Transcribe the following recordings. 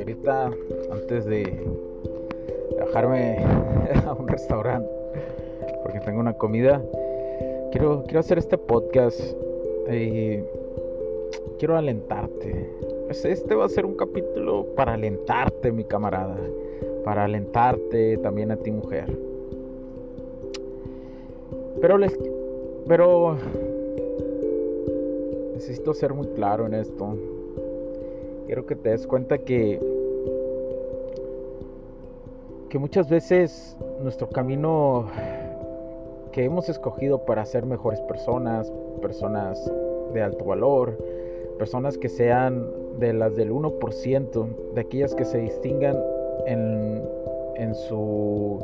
Ahorita, antes de bajarme a un restaurante porque tengo una comida. Quiero, quiero hacer este podcast y quiero alentarte. Este va a ser un capítulo para alentarte, mi camarada. Para alentarte también a ti, mujer. Pero les. Pero. Necesito ser muy claro en esto. Quiero que te des cuenta que que muchas veces nuestro camino que hemos escogido para ser mejores personas, personas de alto valor, personas que sean de las del 1%, de aquellas que se distingan en, en, su,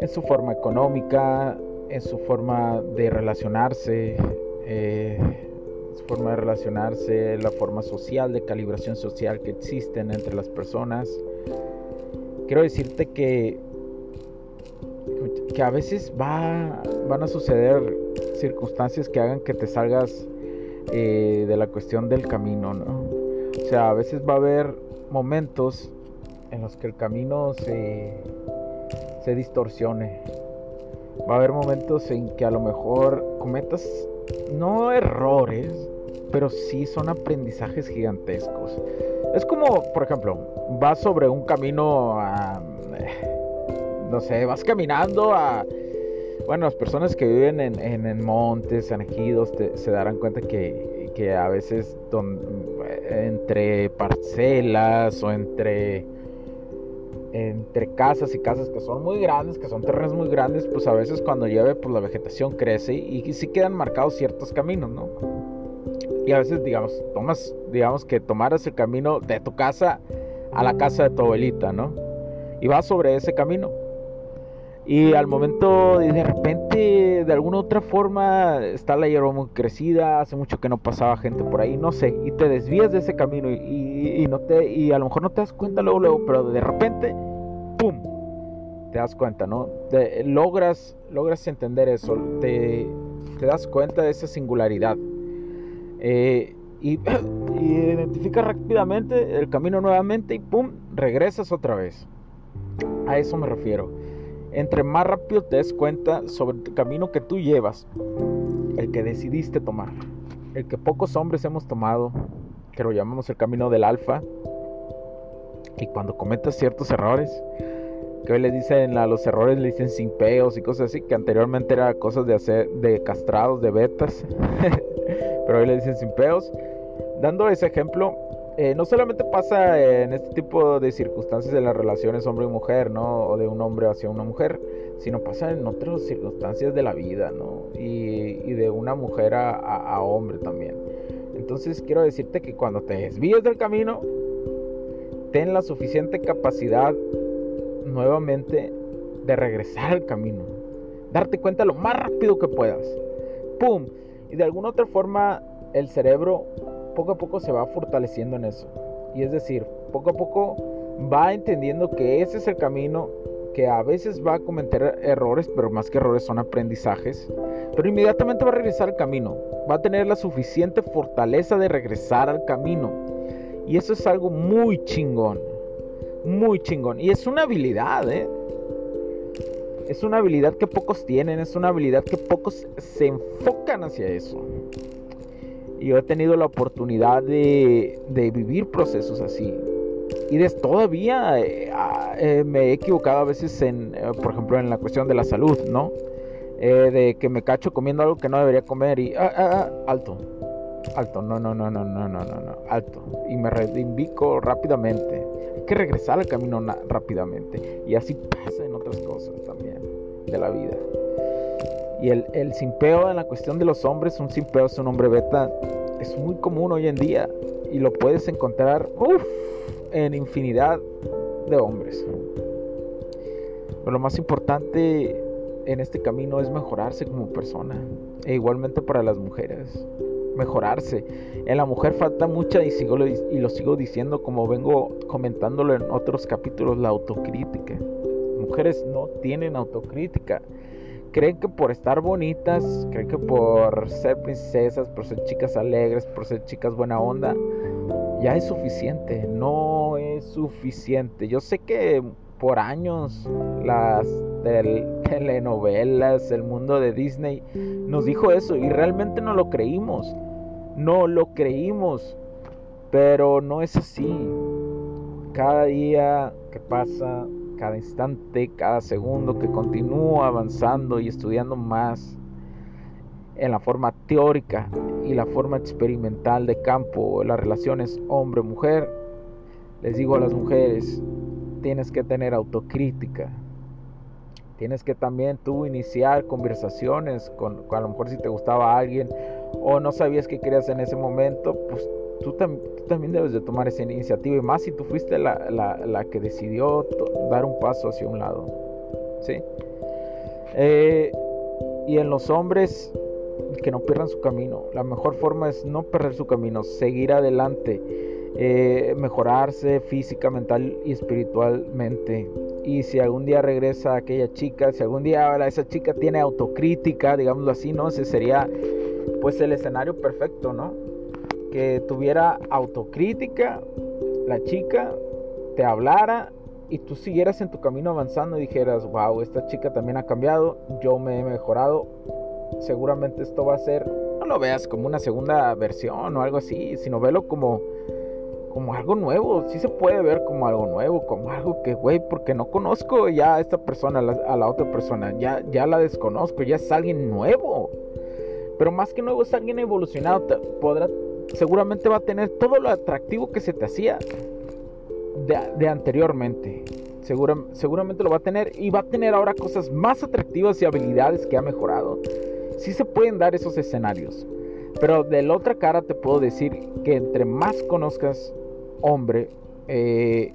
en su forma económica, en su forma de relacionarse, eh, forma de relacionarse, la forma social, de calibración social que existen entre las personas quiero decirte que, que a veces va, van a suceder circunstancias que hagan que te salgas eh, de la cuestión del camino, ¿no? O sea, a veces va a haber momentos en los que el camino se, se distorsione. Va a haber momentos en que a lo mejor cometas no errores, pero sí son aprendizajes gigantescos. Es como, por ejemplo, vas sobre un camino a... No sé, vas caminando a... Bueno, las personas que viven en, en, montes, en ejidos, se darán cuenta que, que a veces entre parcelas o entre entre casas y casas que son muy grandes, que son terrenos muy grandes, pues a veces cuando llueve, pues la vegetación crece y, y sí quedan marcados ciertos caminos, ¿no? Y a veces, digamos, tomas, digamos que tomaras el camino de tu casa a la casa de tu abuelita, ¿no? Y vas sobre ese camino. Y al momento, de repente, de alguna otra forma, está la hierba muy crecida, hace mucho que no pasaba gente por ahí, no sé, y te desvías de ese camino y, no te, y a lo mejor no te das cuenta luego, luego, pero de repente, ¡pum! Te das cuenta, ¿no? logras, logras entender eso, te, das cuenta de esa singularidad. Eh, y, identifica rápidamente el camino nuevamente y ¡pum! regresas otra vez. A eso me refiero. Entre más rápido te des cuenta sobre el camino que tú llevas, el que decidiste tomar, el que pocos hombres hemos tomado, que lo llamamos el camino del alfa, y cuando cometas ciertos errores, que hoy le dicen a los errores le dicen sin peos y cosas así, que anteriormente era cosas de hacer de castrados, de betas. pero hoy le dicen sin peos. Dando ese ejemplo, eh, no solamente pasa en este tipo de circunstancias de las relaciones hombre y mujer, ¿no? O de un hombre hacia una mujer, sino pasa en otras circunstancias de la vida, ¿no? Y, de una mujer a, hombre también. Entonces quiero decirte que cuando te desvíes del camino, ten la suficiente capacidad nuevamente de regresar al camino. Darte cuenta lo más rápido que puedas. ¡Pum! Y de alguna otra forma el cerebro poco a poco se va fortaleciendo en eso. Y es decir, poco a poco va entendiendo que ese es el camino, que a veces va a cometer errores, pero más que errores son aprendizajes, pero inmediatamente va a regresar al camino, va a tener la suficiente fortaleza de regresar al camino. Y eso es algo muy chingón, muy chingón. Y es una habilidad, ¿eh? es una habilidad que pocos tienen, es una habilidad que pocos se enfocan hacia eso. Yo he tenido la oportunidad de, vivir procesos así. Y de, todavía eh, ah, eh, me he equivocado a veces en, eh, por ejemplo, en la cuestión de la salud, ¿no? de que me cacho comiendo algo que no debería comer y, ah, ah, alto. alto, no, no, no, no, no, no, no, no, alto. Y me reivindico rápidamente. Hay que regresar al camino rápidamente. Y así pasa en otras cosas también de la vida. Y el, el simpeo en la cuestión de los hombres, un simpeo es un hombre beta, es muy común hoy en día. Y lo puedes encontrar en infinidad de hombres. Pero lo más importante en este camino es mejorarse como persona. E igualmente para las mujeres. Mejorarse. En la mujer falta mucha y, sigo, y lo sigo diciendo como vengo comentándolo en otros capítulos, la autocrítica. Mujeres no tienen autocrítica. Creen que por estar bonitas, creen que por ser princesas, por ser chicas alegres, por ser chicas buena onda, ya es suficiente. No es suficiente. Yo sé que por años las telenovelas, el mundo de Disney nos dijo eso y realmente no lo creímos. No lo creímos. Pero no es así. Cada día que pasa, cada instante, cada segundo que continúo avanzando y estudiando más en la forma teórica y la forma experimental de campo, las relaciones hombre-mujer, les digo a las mujeres, tienes que tener autocrítica. Tienes que también tú iniciar conversaciones con, a lo mejor si te gustaba alguien o no sabías qué querías en ese momento, pues tú, también debes de tomar esa iniciativa y más si tú fuiste la, la, que decidió dar un paso hacia un lado. ¿sí? Eh, y en los hombres que no pierdan su camino, la mejor forma es no perder su camino, seguir adelante eh, mejorarse física, mental y espiritualmente. Y si algún día regresa aquella chica, si algún día esa chica tiene autocrítica, digámoslo así, ¿no? Ese sería pues el escenario perfecto, ¿no? Que tuviera autocrítica, la chica te hablara y tú siguieras en tu camino avanzando y dijeras, wow, esta chica también ha cambiado, yo me he mejorado, seguramente esto va a ser, no lo veas como una segunda versión o algo así, sino velo como como algo nuevo, sí se puede ver como algo nuevo, como algo que, güey, porque no conozco ya a esta persona, a la, otra persona, ya, ya la desconozco, ya es alguien nuevo. Pero más que nuevo es alguien evolucionado, podrá, seguramente va a tener todo lo atractivo que se te hacía de, anteriormente. seguramente lo va a tener y va a tener ahora cosas más atractivas y habilidades que ha mejorado. Sí se pueden dar esos escenarios. Pero de la otra cara te puedo decir que entre más conozcas hombre, eh,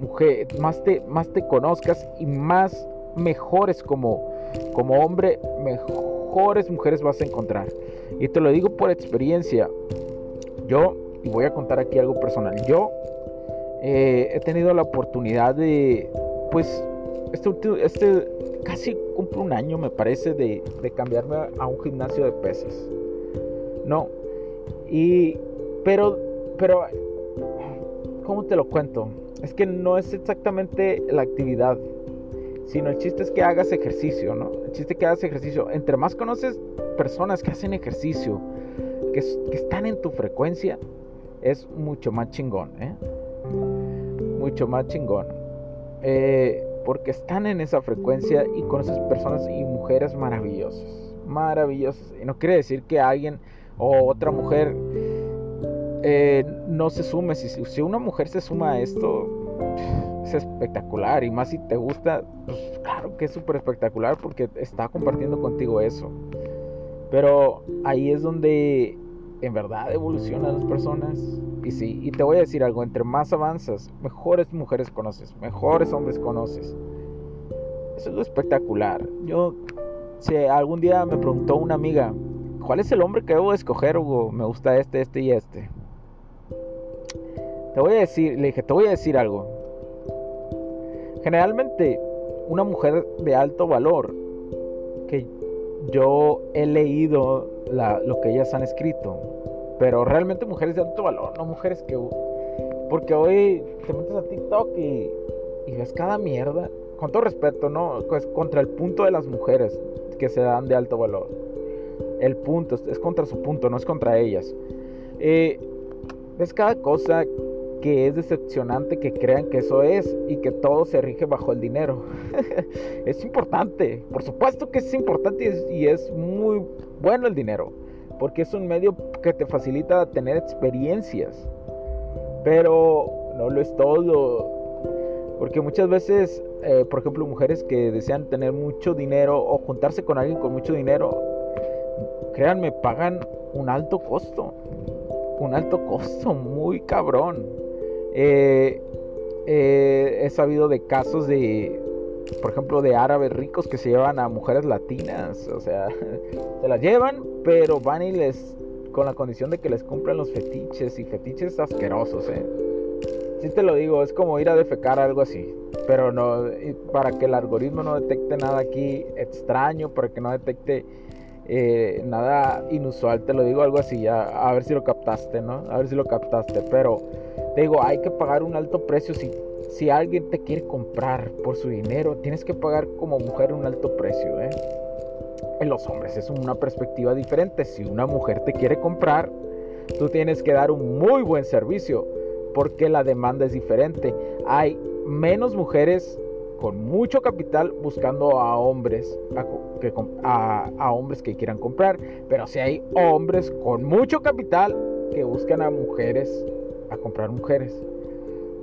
mujer, más te, más te conozcas y más mejores como, como hombre, mejores mujeres vas a encontrar. Y te lo digo por experiencia. Yo, y voy a contar aquí algo personal, yo eh, he tenido la oportunidad de, pues, este, este casi cumple un año me parece de, cambiarme a un gimnasio de pesas. No. Y, pero, pero ¿cómo te lo cuento? Es que no es exactamente la actividad, sino el chiste es que hagas ejercicio, ¿no? El chiste es que hagas ejercicio. Entre más conoces personas que hacen ejercicio, que, están en tu frecuencia, es mucho más chingón, ¿eh? Mucho más chingón. Eh, porque están en esa frecuencia y conoces personas y mujeres maravillosas. Maravillosas. Y no quiere decir que alguien o otra mujer eh, no se sume. Si, si una mujer se suma a esto, es espectacular. Y más si te gusta, pues claro que es súper espectacular porque está compartiendo contigo eso. Pero ahí es donde en verdad evolucionan las personas. Y sí, y te voy a decir algo, entre más avanzas, mejores mujeres conoces, mejores hombres conoces. Eso es lo espectacular. Yo, si algún día me preguntó una amiga, ¿cuál es el hombre que debo escoger, Hugo? Me gusta este, este y este. Te voy a decir, le dije, te voy a decir algo. Generalmente, una mujer de alto valor, que yo he leído lo que ellas han escrito, pero realmente mujeres de alto valor, no mujeres que... Porque hoy te metes a TikTok y, ves cada mierda, con todo respeto, ¿no? Pues contra el punto de las mujeres que se dan de alto valor. El punto es contra su punto, no es contra ellas. Eh, ves cada cosa que es decepcionante que crean que eso es y que todo se rige bajo el dinero. es importante, por supuesto que es importante y es, muy bueno el dinero, porque es un medio que te facilita tener experiencias. Pero no lo es todo. Porque muchas veces, eh, por ejemplo, mujeres que desean tener mucho dinero o juntarse con alguien con mucho dinero, créanme, pagan un alto costo. Un alto costo, muy cabrón. Eh, eh, he sabido de casos de, por ejemplo, de árabes ricos que se llevan a mujeres latinas. O sea, se las llevan, pero van y les. con la condición de que les cumplan los fetiches y fetiches asquerosos, ¿eh? Sí te lo digo, es como ir a defecar algo así. Pero no, para que el algoritmo no detecte nada aquí extraño, para que no detecte eh, nada inusual, te lo digo algo así, ya, a ver si lo captaste, ¿no? A ver si lo captaste, pero digo, hay que pagar un alto precio si, si alguien te quiere comprar por su dinero, tienes que pagar como mujer un alto precio, ¿eh? En los hombres es una perspectiva diferente, si una mujer te quiere comprar, tú tienes que dar un muy buen servicio, porque la demanda es diferente. Hay menos mujeres con mucho capital buscando a hombres que, a, hombres que quieran comprar pero si hay hombres con mucho capital que buscan a mujeres a comprar mujeres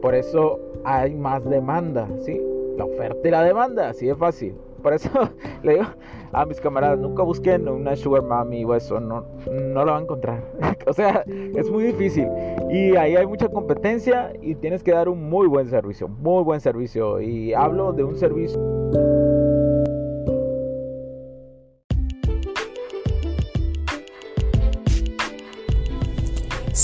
por eso hay más demanda sí la oferta y la demanda así de fácil por eso le digo a mis camaradas, nunca busquen una sugar mommy o eso, no, no lo van a encontrar. o sea, es muy difícil. Y ahí hay mucha competencia y tienes que dar un muy buen servicio, muy buen servicio. Y hablo de un servicio...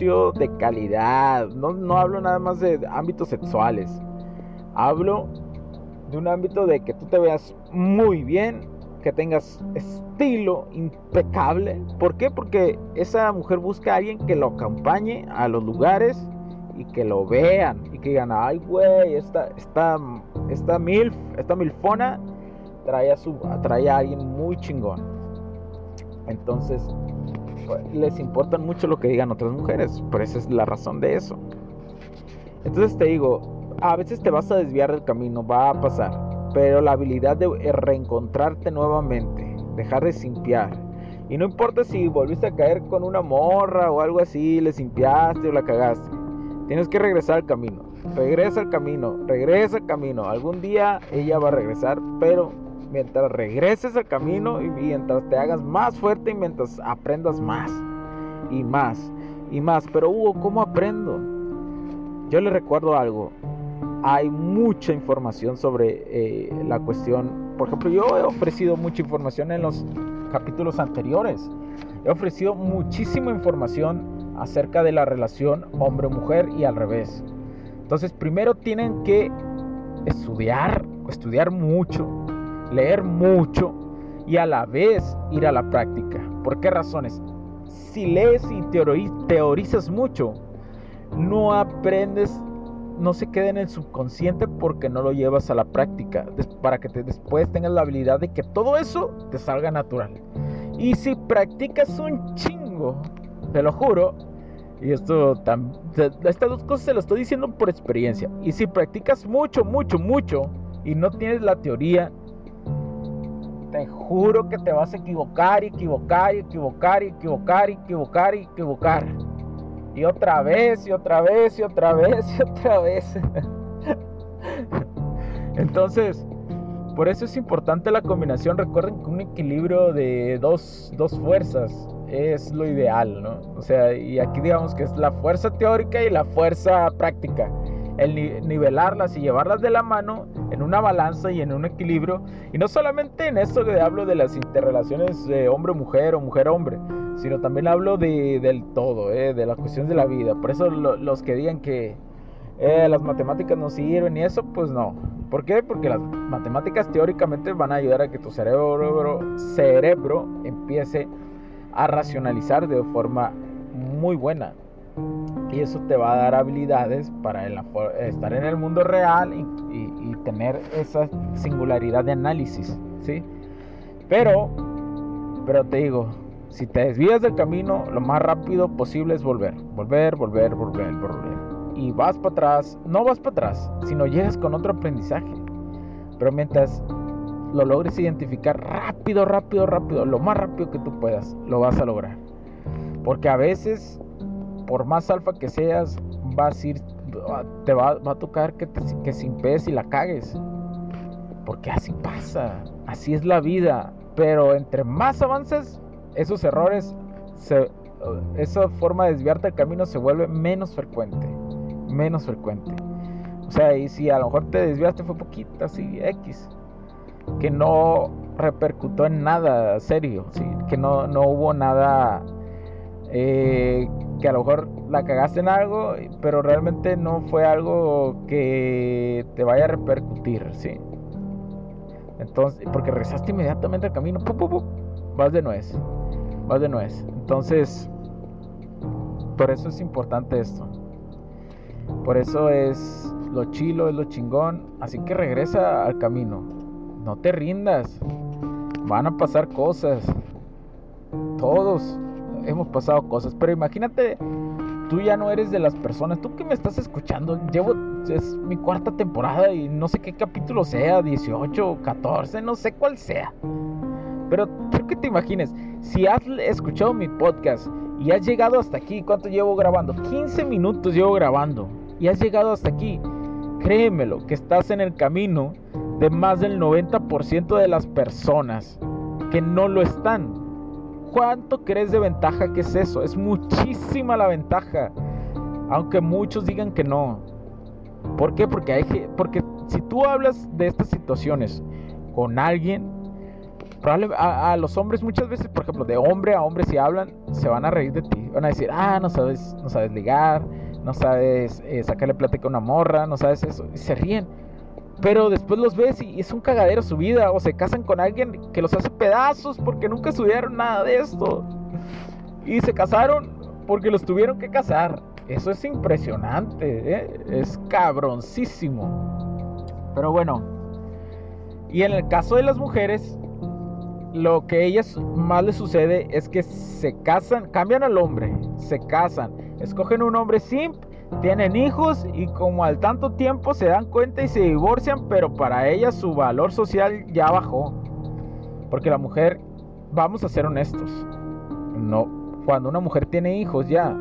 De calidad, no, no hablo nada más de ámbitos sexuales, hablo de un ámbito de que tú te veas muy bien, que tengas estilo impecable. ¿Por qué? Porque esa mujer busca a alguien que lo acompañe a los lugares y que lo vean y que digan, ay, güey, esta, esta, esta milf, esta milfona trae a, su, trae a alguien muy chingón. Entonces, les importa mucho lo que digan otras mujeres, por esa es la razón de eso. Entonces te digo, a veces te vas a desviar del camino, va a pasar, pero la habilidad de reencontrarte nuevamente, dejar de simpiar. Y no importa si volviste a caer con una morra o algo así, le simpiaste o la cagaste. Tienes que regresar al camino. Regresa al camino, regresa al camino. Algún día ella va a regresar, pero mientras regreses al camino y mientras te hagas más fuerte y mientras aprendas más y más y más. Pero Hugo, ¿cómo aprendo? Yo le recuerdo algo hay mucha información sobre eh, la cuestión. Por ejemplo, yo he ofrecido mucha información en los capítulos anteriores. He ofrecido muchísima información acerca de la relación hombre-mujer y al revés. Entonces, primero tienen que estudiar, estudiar mucho, leer mucho y a la vez ir a la práctica. ¿Por qué razones? Si lees y teorizas mucho, no aprendes no se quede en el subconsciente porque no lo llevas a la práctica, para que después tengas la habilidad de que todo eso te salga natural. Y si practicas un chingo, te lo juro, y esto, estas dos cosas se lo estoy diciendo por experiencia, y si practicas mucho, mucho, mucho, y no tienes la teoría, te juro que te vas a equivocar, equivocar, equivocar, equivocar, equivocar, equivocar. Y otra vez, y otra vez, y otra vez, y otra vez. Entonces, por eso es importante la combinación. Recuerden que un equilibrio de dos, fuerzas es lo ideal, ¿no? O sea, y aquí digamos que es la fuerza teórica y la fuerza práctica. El nivelarlas y llevarlas de la mano en una balanza y en un equilibrio. Y no solamente en esto que hablo de las interrelaciones de hombre-mujer o mujer-hombre, sino también hablo de, del todo, ¿eh? de las cuestiones de la vida. Por eso los que digan que eh, las matemáticas no sirven y eso, pues no. ¿Por qué? Porque las matemáticas teóricamente van a ayudar a que tu cerebro, cerebro empiece a racionalizar de forma muy buena. Y eso te va a dar habilidades para estar en el mundo real y, tener esa singularidad de análisis, ¿sí? Pero, pero te digo, si te desvías del camino, lo más rápido posible es volver, volver, volver, volver, volver y vas para atrás, no vas para atrás, sino llegas con otro aprendizaje. Pero mientras lo logres identificar rápido, rápido, rápido, lo más rápido que tú puedas, lo vas a lograr. Porque a veces, por más alfa que seas, vas a ir, te va, a tocar que, te, que sin pez y la cagues. Porque así pasa, así es la vida. Pero entre más avances, esos errores, esa forma de desviarte del camino se vuelve menos frecuente menos frecuente. O sea, y si a lo mejor te desviaste fue poquito, así, X. Que no repercutó en nada serio, que no, no hubo nada eh, que a lo mejor la cagaste en algo, pero realmente no fue algo que te vaya a repercutir, ¿sí? Entonces, porque regresaste inmediatamente al camino, vas de nuez, vas de nuez. Entonces, por eso es importante esto. Por eso es lo chilo, es lo chingón. Así que regresa al camino. No te rindas. Van a pasar cosas. Todos hemos pasado cosas. Pero imagínate, tú ya no eres de las personas. Tú que me estás escuchando, llevo. Es mi cuarta temporada y no sé qué capítulo sea, 18, 14, no sé cuál sea. Pero quiero que te imagines, si has escuchado mi podcast y has llegado hasta aquí, ¿cuánto llevo grabando? 15 minutos llevo grabando y has llegado hasta aquí, créemelo que estás en el camino de más del 90% de las personas que no lo están. ¿Cuánto crees de ventaja que es eso? Es muchísima la ventaja. Aunque muchos digan que no. ¿Por qué? Porque, hay, porque si tú hablas de estas situaciones con alguien, a, a, los hombres muchas veces, por ejemplo, de hombre a hombre si hablan, se van a reír de ti. Van a decir, ah, no sabes, no sabes ligar, no sabes eh, sacarle plática a una morra, no sabes eso, y se ríen. Pero después los ves y es un cagadero su vida, o se casan con alguien que los hace pedazos porque nunca estudiaron nada de esto. Y se casaron porque los tuvieron que casar. Eso es impresionante, ¿eh? es cabroncísimo. Pero bueno, y en el caso de las mujeres, lo que a ellas más les sucede es que se casan, cambian al hombre, se casan, escogen un hombre simp, tienen hijos y como al tanto tiempo se dan cuenta y se divorcian, pero para ellas su valor social ya bajó. Porque la mujer, vamos a ser honestos, no, cuando una mujer tiene hijos ya,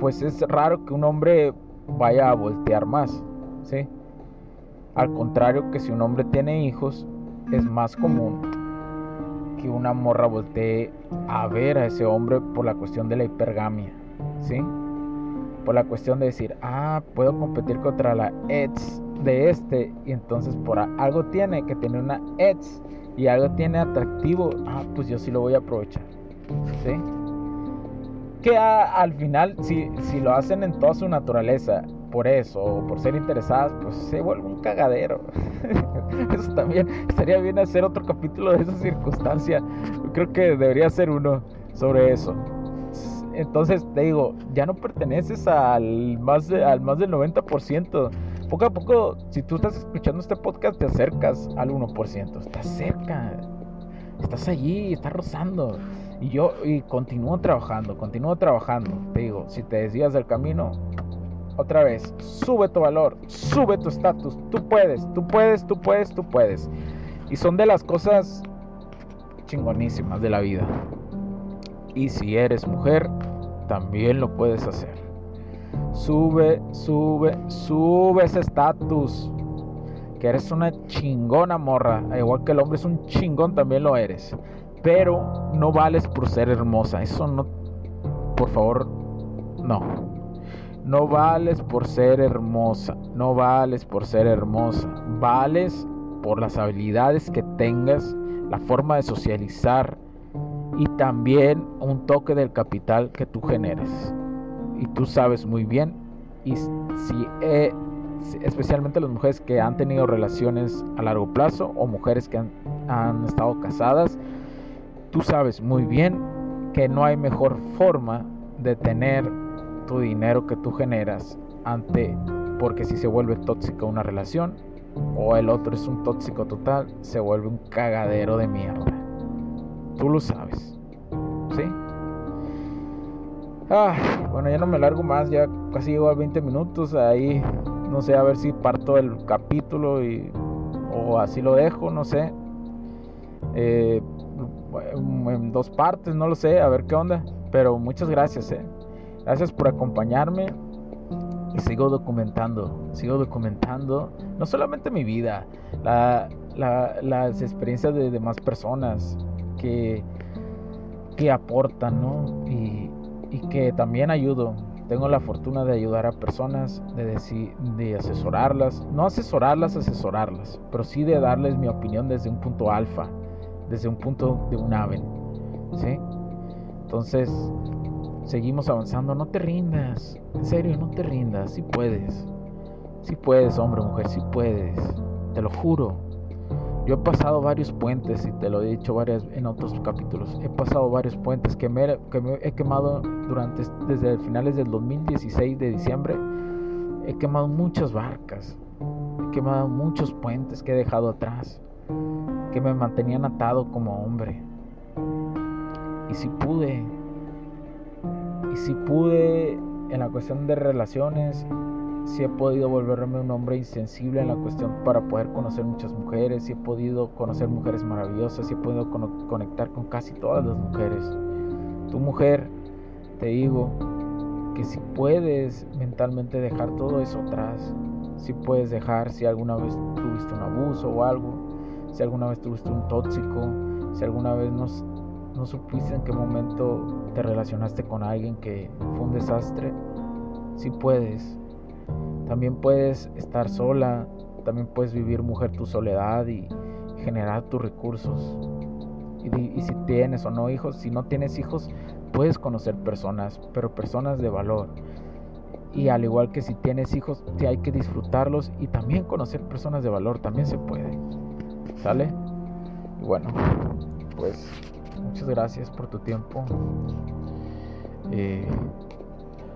pues es raro que un hombre vaya a voltear más, ¿sí? Al contrario que si un hombre tiene hijos, es más común que una morra voltee a ver a ese hombre por la cuestión de la hipergamia, ¿sí? Por la cuestión de decir, ah, puedo competir contra la ex de este y entonces por algo tiene que tiene una ex y algo tiene atractivo, ah, pues yo sí lo voy a aprovechar, ¿sí? Que al final, si, si lo hacen en toda su naturaleza, por eso o por ser interesadas, pues se vuelve un cagadero. eso también estaría bien hacer otro capítulo de esa circunstancia. Creo que debería ser uno sobre eso. Entonces te digo, ya no perteneces al más, al más del 90%. Poco a poco, si tú estás escuchando este podcast, te acercas al 1%. Estás cerca. Estás allí, estás rozando. Y yo y continúo trabajando, continúo trabajando. Te digo, si te desvías del camino, otra vez, sube tu valor, sube tu estatus, tú puedes, tú puedes, tú puedes, tú puedes. Y son de las cosas chingonísimas de la vida. Y si eres mujer, también lo puedes hacer. Sube, sube, sube ese estatus. Que eres una chingona morra. Igual que el hombre es un chingón, también lo eres. pero no vales por ser hermosa. Eso no, por favor, no. No vales por ser hermosa, no vales por ser hermosa, vales por las habilidades que tengas, la forma de socializar y también un toque del capital que tú generes. Y tú sabes muy bien, y si especialmente las mujeres que han tenido relaciones a largo plazo o mujeres que han, han estado casadas, tú sabes muy bien que no hay mejor forma de tener tu dinero que tú generas ante porque si se vuelve tóxica una relación o el otro es un tóxico total, se vuelve un cagadero de mierda. Tú lo sabes. ¿Sí? Ah, bueno, ya no me largo más, ya casi llego a 20 minutos. Ahí no sé, a ver si parto el capítulo y o así lo dejo, no sé. Eh, en dos partes, no lo sé, a ver qué onda. Pero muchas gracias, eh. Gracias por acompañarme y sigo documentando, sigo documentando no solamente mi vida, las experiencias de demás personas que, que aportan, ¿no? Y, y que también ayudo. Tengo la fortuna de ayudar a personas, de, decir, de asesorarlas, no asesorarlas, asesorarlas, pero sí de darles mi opinión desde un punto alfa, desde un punto de un ave. ¿sí? Entonces, seguimos avanzando, no te rindas, en serio, no te rindas, si puedes, si puedes, hombre, mujer, si puedes, te lo juro. Yo he pasado varios puentes y te lo he dicho varias en otros capítulos. He pasado varios puentes que me, he quemado durante desde finales del 2016 de diciembre. He quemado muchas barcas. He quemado muchos puentes que he dejado atrás. Que me mantenían atado como hombre. Y si pude, y si pude en la cuestión de relaciones, si he podido volverme un hombre insensible en la cuestión para poder conocer muchas mujeres, si he podido conocer mujeres maravillosas, si he podido conectar con casi todas las mujeres. Tu mujer, te digo que si puedes mentalmente dejar todo eso atrás, si puedes dejar si alguna vez tuviste un abuso o algo, si alguna vez tuviste un tóxico, si alguna vez nos no supiste en qué momento te relacionaste con alguien que fue un desastre, si puedes. También puedes estar sola, también puedes vivir mujer tu soledad y generar tus recursos. Y, si tienes o no hijos, si no tienes hijos, puedes conocer personas, pero personas de valor. Y al igual que si tienes hijos, hay que disfrutarlos y también conocer personas de valor, también se puede. ¿Sale? Y bueno, pues Muchas gracias por tu tiempo. Eh,